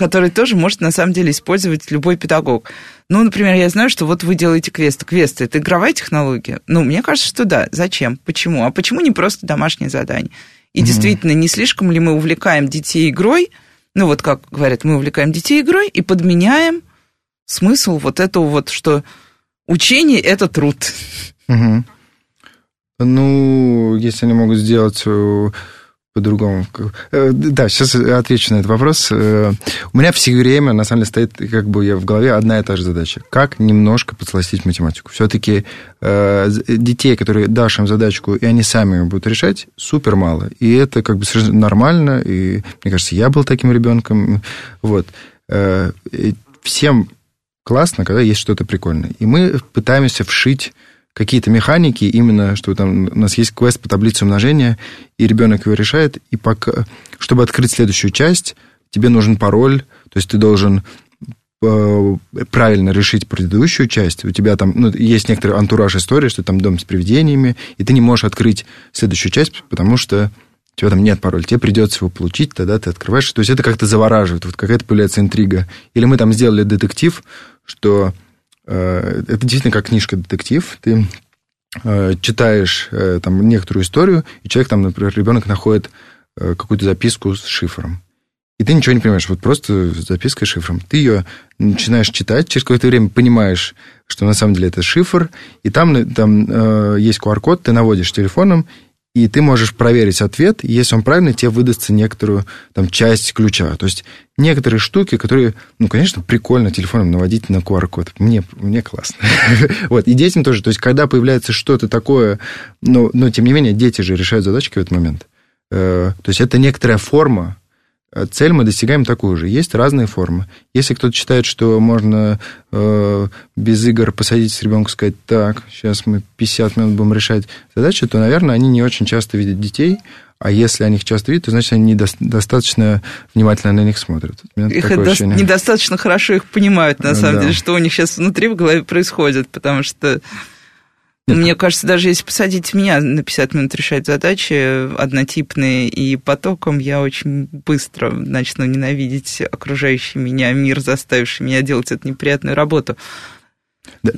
который тоже может на самом деле использовать любой педагог. Ну, например, я знаю, что вот вы делаете квесты. Квесты – это игровая технология? Ну, мне кажется, что да. Зачем? Почему? А почему не просто домашнее задание? И mm-hmm. действительно, не слишком ли мы увлекаем детей игрой, ну, вот как говорят, мы увлекаем детей игрой и подменяем смысл вот этого вот, что учение – это труд. Угу. Ну, если они могут сделать э, по-другому. Э, да, сейчас отвечу на этот вопрос. Э, у меня все время, на самом деле, стоит как бы я в голове одна и та же задача. Как немножко подсластить математику? Все-таки э, детей, которые дашь им задачку, и они сами ее будут решать, супер мало. И это как бы нормально. И мне кажется, я был таким ребенком. Вот. Всем классно, когда есть что-то прикольное. И мы пытаемся вшить какие-то механики, именно, что там у нас есть квест по таблице умножения, и ребенок его решает, и пока, чтобы открыть следующую часть, тебе нужен пароль, то есть ты должен э, правильно решить предыдущую часть, у тебя там ну, есть некоторый антураж истории, что там дом с привидениями, и ты не можешь открыть следующую часть, потому что у тебя там нет пароля, тебе придется его получить, тогда ты открываешь. То есть это как-то завораживает, вот какая-то появляется интрига. Или мы там сделали детектив, что это действительно как книжка-детектив. Ты э, читаешь э, там некоторую историю, и человек там, например, ребенок находит какую-то записку с шифром. И ты ничего не понимаешь, вот просто записка с шифром. Ты ее начинаешь читать, через какое-то время понимаешь, что на самом деле это шифр, и там, там э, есть QR-код, ты наводишь телефоном, и ты можешь проверить ответ, и если он правильный, тебе выдастся некоторую там, часть ключа. То есть некоторые штуки, которые, ну, конечно, прикольно телефоном наводить на QR-код. Мне, мне классно. вот. И детям тоже. То есть, когда появляется что-то такое, но, но тем не менее, дети же решают задачки в этот момент. Э, то есть, это некоторая форма цель мы достигаем такую же. Есть разные формы. Если кто-то считает, что можно э, без игр посадить с ребенка и сказать, так, сейчас мы 50 минут будем решать задачи, то, наверное, они не очень часто видят детей, а если они их часто видят, то значит, они недостаточно внимательно на них смотрят. Их до... недостаточно хорошо их понимают, на самом да. деле, что у них сейчас внутри в голове происходит, потому что мне кажется, даже если посадить меня на 50 минут решать задачи однотипные и потоком, я очень быстро начну ненавидеть окружающий меня мир, заставивший меня делать эту неприятную работу. Да,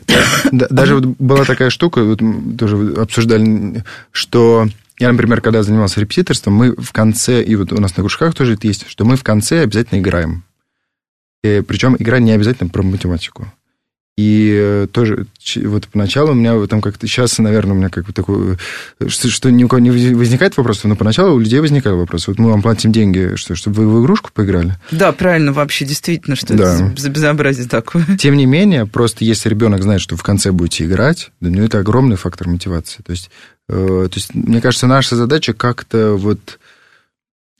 да, даже вот была такая штука, вот тоже обсуждали, что я, например, когда занимался репетиторством, мы в конце, и вот у нас на кружках тоже это есть, что мы в конце обязательно играем. И, причем игра не обязательно про математику. И э, тоже вот поначалу у меня там как-то... Сейчас, наверное, у меня как бы такое... Что, что ни у кого не возникает вопросов, но поначалу у людей возникали вопросы. Вот мы вам платим деньги, что, чтобы вы в игрушку поиграли. Да, правильно, вообще действительно, что да. это за безобразие такое. Тем не менее, просто если ребенок знает, что в конце будете играть, для него это огромный фактор мотивации. То есть, э, то есть мне кажется, наша задача как-то вот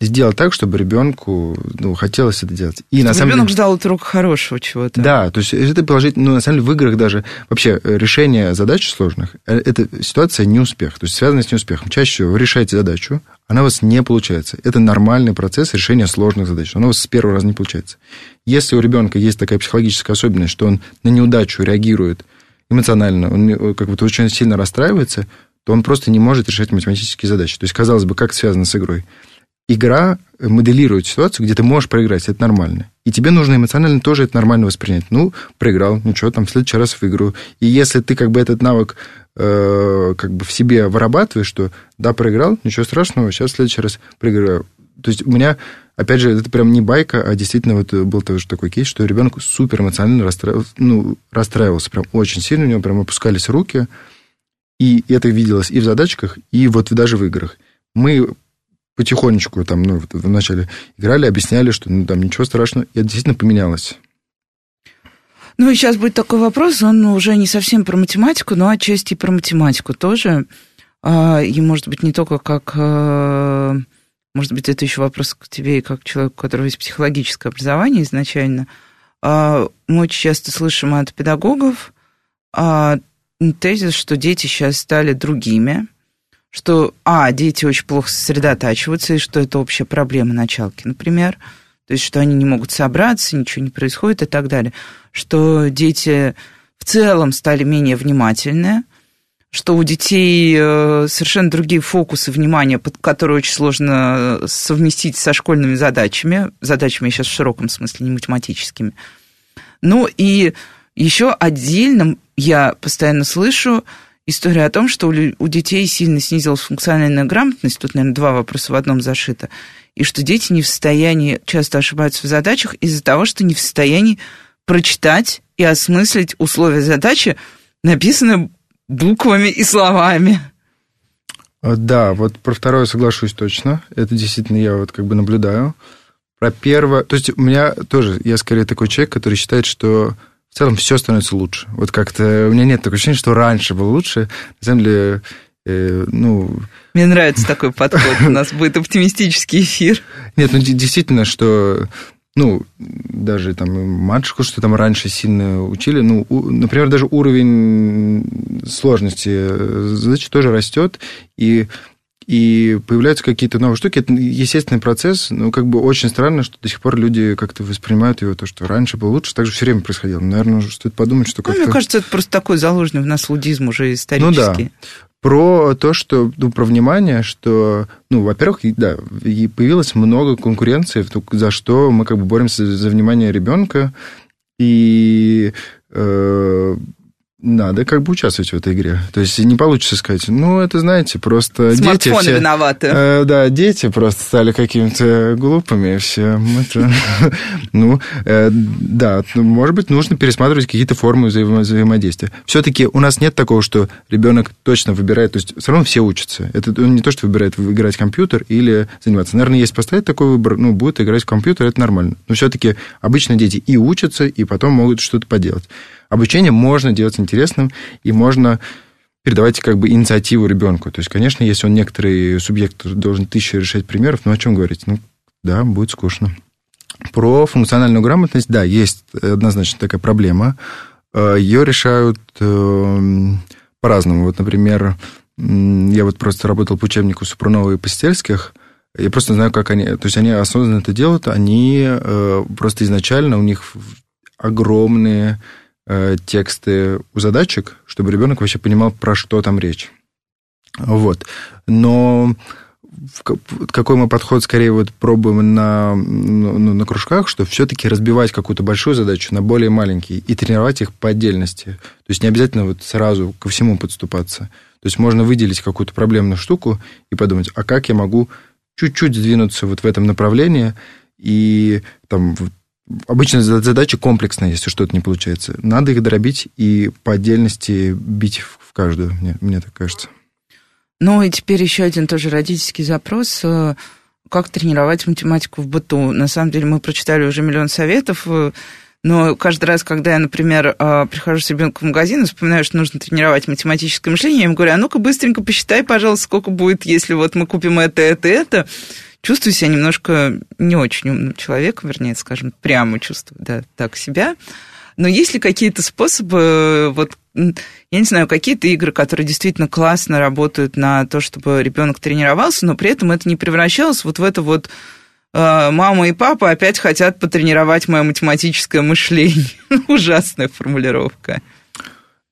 сделать так, чтобы ребенку ну, хотелось это делать. И, чтобы на самом ребенок деле, ждал от рук хорошего чего-то. Да, то есть это положить, ну, на самом деле, в играх даже вообще э, решение задач сложных, э, это ситуация не успех, то есть связана с неуспехом. Чаще всего вы решаете задачу, она у вас не получается. Это нормальный процесс решения сложных задач. Она у вас с первого раза не получается. Если у ребенка есть такая психологическая особенность, что он на неудачу реагирует эмоционально, он как бы очень сильно расстраивается, то он просто не может решать математические задачи. То есть, казалось бы, как связано с игрой? Игра моделирует ситуацию, где ты можешь проиграть, это нормально. И тебе нужно эмоционально тоже это нормально воспринять. Ну, проиграл, ничего, там в следующий раз выиграю. И если ты как бы этот навык э, как бы в себе вырабатываешь, что да, проиграл, ничего страшного, сейчас в следующий раз проиграю. То есть у меня, опять же, это прям не байка, а действительно вот был тоже такой кейс, что ребенок супер эмоционально расстраивался, ну, расстраивался прям очень сильно, у него прям опускались руки, и это виделось и в задачках, и вот даже в играх. Мы потихонечку там, ну, вначале играли, объясняли, что ну, там ничего страшного, и действительно поменялось. Ну, и сейчас будет такой вопрос, он уже не совсем про математику, но отчасти про математику тоже. А, и, может быть, не только как... Э, может быть, это еще вопрос к тебе и как человеку, у которого есть психологическое образование изначально. А, мы очень часто слышим от педагогов а, тезис, что дети сейчас стали другими, что, а, дети очень плохо сосредотачиваются, и что это общая проблема началки, например, то есть, что они не могут собраться, ничего не происходит и так далее, что дети в целом стали менее внимательны, что у детей э, совершенно другие фокусы внимания, которые очень сложно совместить со школьными задачами, задачами сейчас в широком смысле, не математическими. Ну и еще отдельно я постоянно слышу, история о том, что у детей сильно снизилась функциональная грамотность, тут, наверное, два вопроса в одном зашито, и что дети не в состоянии, часто ошибаются в задачах из-за того, что не в состоянии прочитать и осмыслить условия задачи, написанные буквами и словами. А, да, вот про второе соглашусь точно. Это действительно я вот как бы наблюдаю. Про первое... То есть у меня тоже... Я скорее такой человек, который считает, что в целом все становится лучше. Вот как-то у меня нет такого ощущения, что раньше было лучше. На самом деле, э, ну... Мне нравится такой подход. У нас будет оптимистический эфир. Нет, ну действительно, что ну, даже там матушку, что там раньше сильно учили, ну, у, например, даже уровень сложности задач тоже растет, и, и появляются какие-то новые штуки. Это естественный процесс, но как бы очень странно, что до сих пор люди как-то воспринимают его, то, что раньше было лучше, так же все время происходило. Наверное, стоит подумать, что как-то... Ну, мне кажется, это просто такой заложенный в нас лудизм уже исторический. Ну, да про то, что, ну, про внимание, что, ну, во-первых, да, и появилось много конкуренции, за что мы как бы боремся за внимание ребенка, и э, надо как бы участвовать в этой игре. То есть не получится сказать, ну, это, знаете, просто Смартфоны дети все... виноваты. Э, да, дети просто стали какими-то глупыми, все. Это, ну, э, да, ну, может быть, нужно пересматривать какие-то формы взаимо взаимодействия. Все-таки у нас нет такого, что ребенок точно выбирает, то есть все равно все учатся. Это не то, что выбирает играть в компьютер или заниматься. Наверное, если поставить такой выбор, ну, будет играть в компьютер, это нормально. Но все-таки обычно дети и учатся, и потом могут что-то поделать обучение можно делать интересным, и можно передавать как бы инициативу ребенку. То есть, конечно, если он некоторый субъект должен тысячу решать примеров, ну о чем говорить? Ну, да, будет скучно. Про функциональную грамотность, да, есть однозначно такая проблема. Э, Ее решают э, по-разному. Вот, например, я вот просто работал по учебнику Супрунова и Постельских, я просто знаю, как они... То есть они осознанно это делают, они э, просто изначально, у них огромные Э, тексты у задачек, чтобы ребенок вообще понимал, про что там речь. Вот. Но какой мы подход скорее вот пробуем на, ну, ну на кружках, что все-таки разбивать какую-то большую задачу на более маленькие и тренировать их по отдельности. То есть не обязательно вот сразу ко всему подступаться. То есть можно выделить какую-то проблемную штуку и подумать, а как я могу чуть-чуть сдвинуться вот в этом направлении и там Обычно задача комплексная, если что-то не получается. Надо их дробить и по отдельности бить в каждую, мне, мне так кажется. Ну и теперь еще один тоже родительский запрос. Э, как тренировать математику в быту? На самом деле мы прочитали уже миллион советов, э, но каждый раз, когда я, например, э, прихожу с ребенком в магазин и вспоминаю, что нужно тренировать математическое мышление, я ему говорю, а ну-ка быстренько посчитай, пожалуйста, сколько будет, если вот мы купим это, это, это чувствую себя немножко не очень умным человеком, вернее, скажем, прямо чувствую, да, так себя. Но есть ли какие-то способы, вот, я не знаю, какие-то игры, которые действительно классно работают на то, чтобы ребенок тренировался, но при этом это не превращалось вот в это вот э, мама и папа опять хотят потренировать мое математическое мышление. Ужасная формулировка.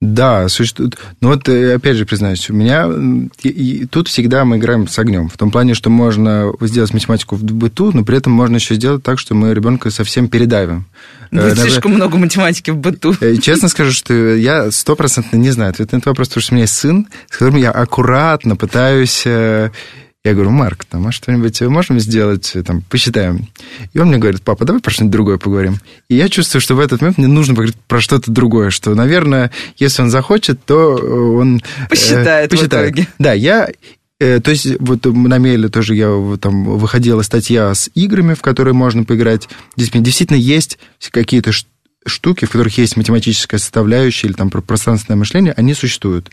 Да, существует. Но вот, э, опять же, признаюсь, у меня и, и тут всегда мы играем с огнем. В том плане, что можно сделать математику в быту, но при этом можно еще сделать так, что мы ребенка совсем передавим. Будет Даже... слишком много математики в быту. Э, честно скажу, что я стопроцентно не знаю ответ на этот вопрос, потому что у меня есть сын, с которым я аккуратно пытаюсь я говорю, Марк, там, а что-нибудь можем сделать, там, посчитаем. И он мне говорит, папа, давай про что-нибудь другое поговорим. И я чувствую, что в этот момент мне нужно поговорить про что-то другое, что, наверное, если он захочет, то он... Посчитает, э, посчитает. в итоге. Да, я э, то есть вот на Мейле тоже я там выходила статья с играми, в которые можно поиграть. Здесь действительно есть какие-то штуки, в которых есть математическая составляющая или там пространственное мышление, они существуют.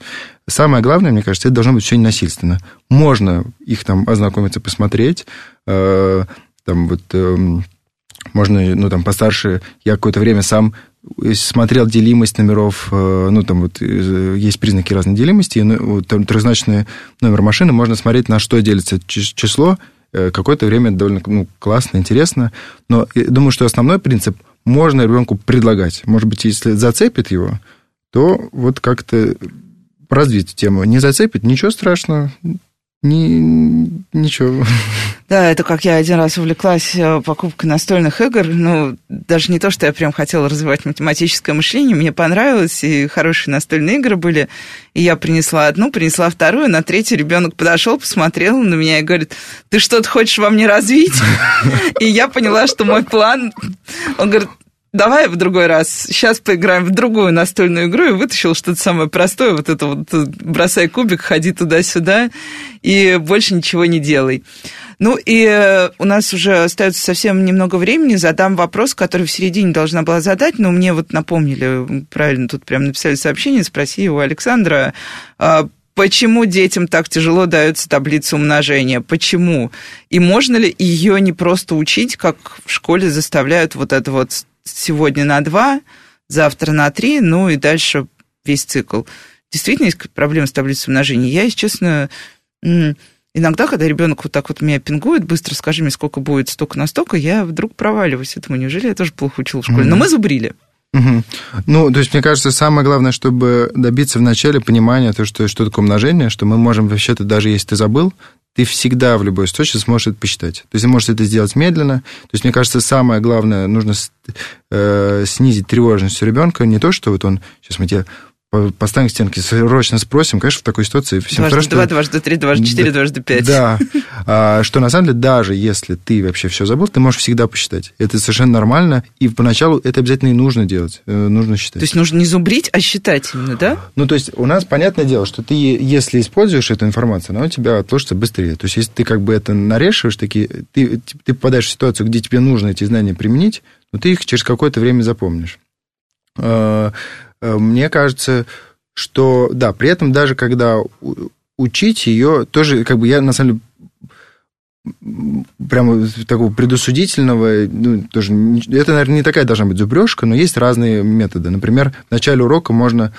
Самое главное, мне кажется, это должно быть все ненасильственно. Можно их там ознакомиться, посмотреть, э, там вот э, можно, ну там постарше, я какое-то время сам смотрел делимость номеров, э, ну, там вот э, есть признаки разной делимости, ну, там, трехзначный номер машины, можно смотреть, на что делится число, э, какое-то время довольно ну, классно, интересно, но думаю, что основной принцип можно ребенку предлагать. Может быть, если зацепит его, то вот как-то развить тему. Не зацепит, ничего страшного, ни, ничего. Да, это как я один раз увлеклась э, покупкой настольных игр. Ну, даже не то, что я прям хотела развивать математическое мышление, мне понравилось, и хорошие настольные игры были. И я принесла одну, принесла вторую, на третью ребенок подошел, посмотрел на меня и говорит, ты что-то хочешь во мне развить? И я поняла, что мой план... Он говорит, давай в другой раз, сейчас поиграем в другую настольную игру, и вытащил что-то самое простое, вот это вот, бросай кубик, ходи туда-сюда, и больше ничего не делай. Ну и э, у нас уже остается совсем немного времени. Задам вопрос, который в середине должна была задать, но мне вот напомнили, правильно, тут прям написали сообщение, спроси у Александра, а, почему детям так тяжело дается таблица умножения, почему? И можно ли ее не просто учить, как в школе заставляют вот это вот сегодня на 2, завтра на 3, ну и дальше весь цикл. Действительно есть проблема с таблицей умножения. Я, если честно, иногда, когда ребенок вот так вот меня пингует, быстро скажи мне, сколько будет столько на столько, я вдруг проваливаюсь. Этому неужели я тоже плохо учил в школе? Mm-hmm. Но мы зубрили. Угу. Ну, то есть, мне кажется, самое главное, чтобы добиться вначале понимания, то, что, что такое умножение, что мы можем вообще-то, даже если ты забыл, ты всегда в любой случае сможешь это посчитать. То есть, ты можешь это сделать медленно. То есть, мне кажется, самое главное, нужно э, снизить тревожность у ребенка. Не то, что вот он, сейчас мы тебе поставим к стенке, срочно спросим, конечно, в такой ситуации всем дважды хорошо. Два, дважды три, дважды четыре, дважды пять. Да, а, что на самом деле, даже если ты вообще все забыл, ты можешь всегда посчитать. Это совершенно нормально, и поначалу это обязательно и нужно делать, э, нужно считать. То есть нужно не зубрить, а считать именно, да? Ну, то есть у нас, понятное дело, что ты, если используешь эту информацию, она у тебя отложится быстрее. То есть если ты как бы это нарешиваешь, такие, ты, ты попадаешь в ситуацию, где тебе нужно эти знания применить, но ты их через какое-то время запомнишь. Э, мне кажется, что, да, при этом даже когда учить ее, тоже, как бы я, на самом деле, прямо такого предусудительного, ну, тоже, это, наверное, не такая должна быть зубрежка, но есть разные методы. Например, в начале урока можно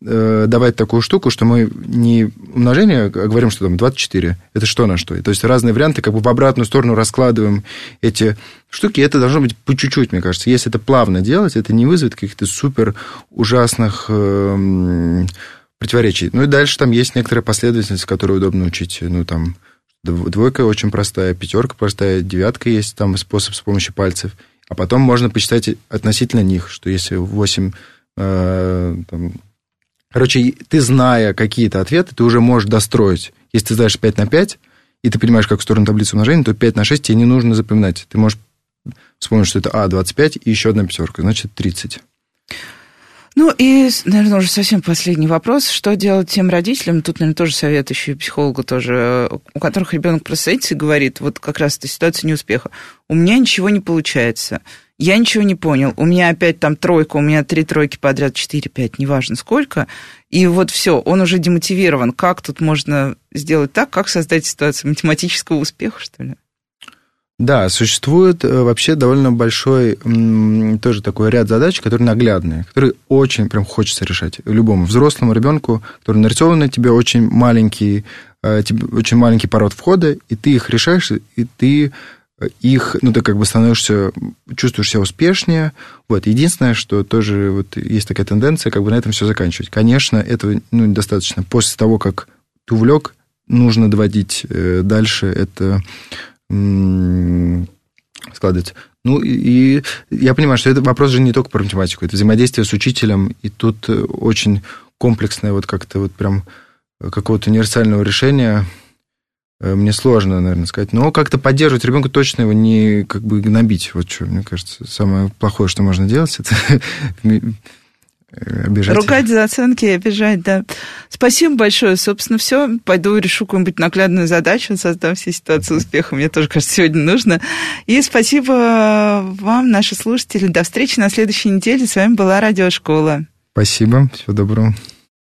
давать такую штуку, что мы не умножение, а говорим, что там 24. Это что на что? То есть разные варианты, как бы в обратную сторону раскладываем эти штуки. Это должно быть по чуть-чуть, мне кажется. Если это плавно делать, это не вызовет каких-то супер ужасных э, противоречий. Ну и дальше там есть некоторая последовательность, которую удобно учить. Ну там двойка очень простая, пятерка простая, девятка есть там способ с помощью пальцев. А потом можно посчитать относительно них, что если 8 э, там, Короче, ты, зная какие-то ответы, ты уже можешь достроить. Если ты знаешь 5 на 5, и ты понимаешь, как сторону таблицы умножения, то 5 на 6 тебе не нужно запоминать. Ты можешь вспомнить, что это А, 25 и еще одна пятерка, значит, 30. Ну и, наверное, уже совсем последний вопрос. Что делать тем родителям? Тут, наверное, тоже совет еще и психолога тоже, у которых ребенок просто и говорит, вот как раз эта ситуация неуспеха. У меня ничего не получается я ничего не понял. У меня опять там тройка, у меня три тройки подряд, четыре, пять, неважно сколько. И вот все, он уже демотивирован. Как тут можно сделать так, как создать ситуацию математического успеха, что ли? Да, существует э, вообще довольно большой тоже такой ряд задач, которые наглядные, которые очень прям хочется решать любому взрослому ребенку, который нарисован на тебе очень маленький, э, очень маленький пород входа, и ты их решаешь, и ты их, ну, ты как бы становишься, чувствуешь себя успешнее. Вот. Единственное, что тоже вот есть такая тенденция, как бы на этом все заканчивать. Конечно, этого ну, недостаточно. После того, как ты увлек, нужно доводить э, дальше это складывать. Ну, и я понимаю, что это вопрос же не только про математику, это взаимодействие с учителем, и тут э, очень комплексное вот как-то вот прям какого-то универсального решения Э, мне сложно, наверное, сказать. Но как-то поддерживать ребенка точно его не как бы гнобить. Вот что, мне кажется, самое плохое, что можно делать, это обижать. Ругать за оценки и обижать, да. Спасибо большое. Собственно, все. Пойду решу какую-нибудь наглядную задачу, создам все ситуации успеха. Мне тоже, кажется, сегодня нужно. И спасибо вам, наши слушатели. До встречи на следующей неделе. С вами была Радиошкола. Спасибо. Всего доброго.